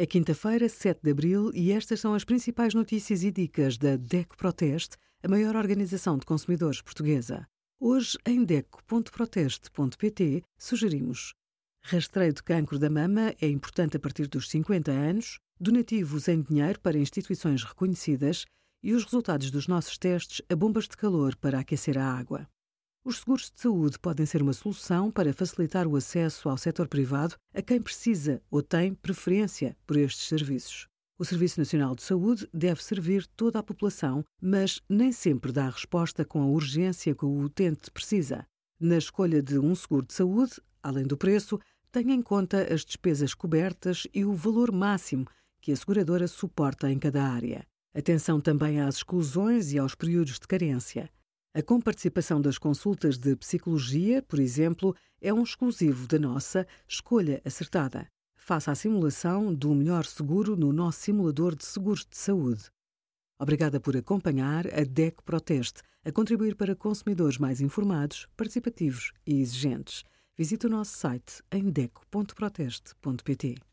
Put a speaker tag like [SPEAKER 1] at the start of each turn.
[SPEAKER 1] É quinta-feira, 7 de abril, e estas são as principais notícias e dicas da DECO Proteste, a maior organização de consumidores portuguesa. Hoje, em DECO.proteste.pt, sugerimos rastreio de cancro da mama é importante a partir dos 50 anos, donativos em dinheiro para instituições reconhecidas e os resultados dos nossos testes a bombas de calor para aquecer a água. Os seguros de saúde podem ser uma solução para facilitar o acesso ao setor privado a quem precisa ou tem preferência por estes serviços. O Serviço Nacional de Saúde deve servir toda a população, mas nem sempre dá resposta com a urgência que o utente precisa. Na escolha de um seguro de saúde, além do preço, tenha em conta as despesas cobertas e o valor máximo que a seguradora suporta em cada área. Atenção também às exclusões e aos períodos de carência. A comparticipação das consultas de psicologia, por exemplo, é um exclusivo da nossa Escolha Acertada. Faça a simulação do melhor seguro no nosso simulador de seguros de saúde. Obrigada por acompanhar a DEC Proteste, a contribuir para consumidores mais informados, participativos e exigentes. Visite o nosso site em deco.proteste.pt.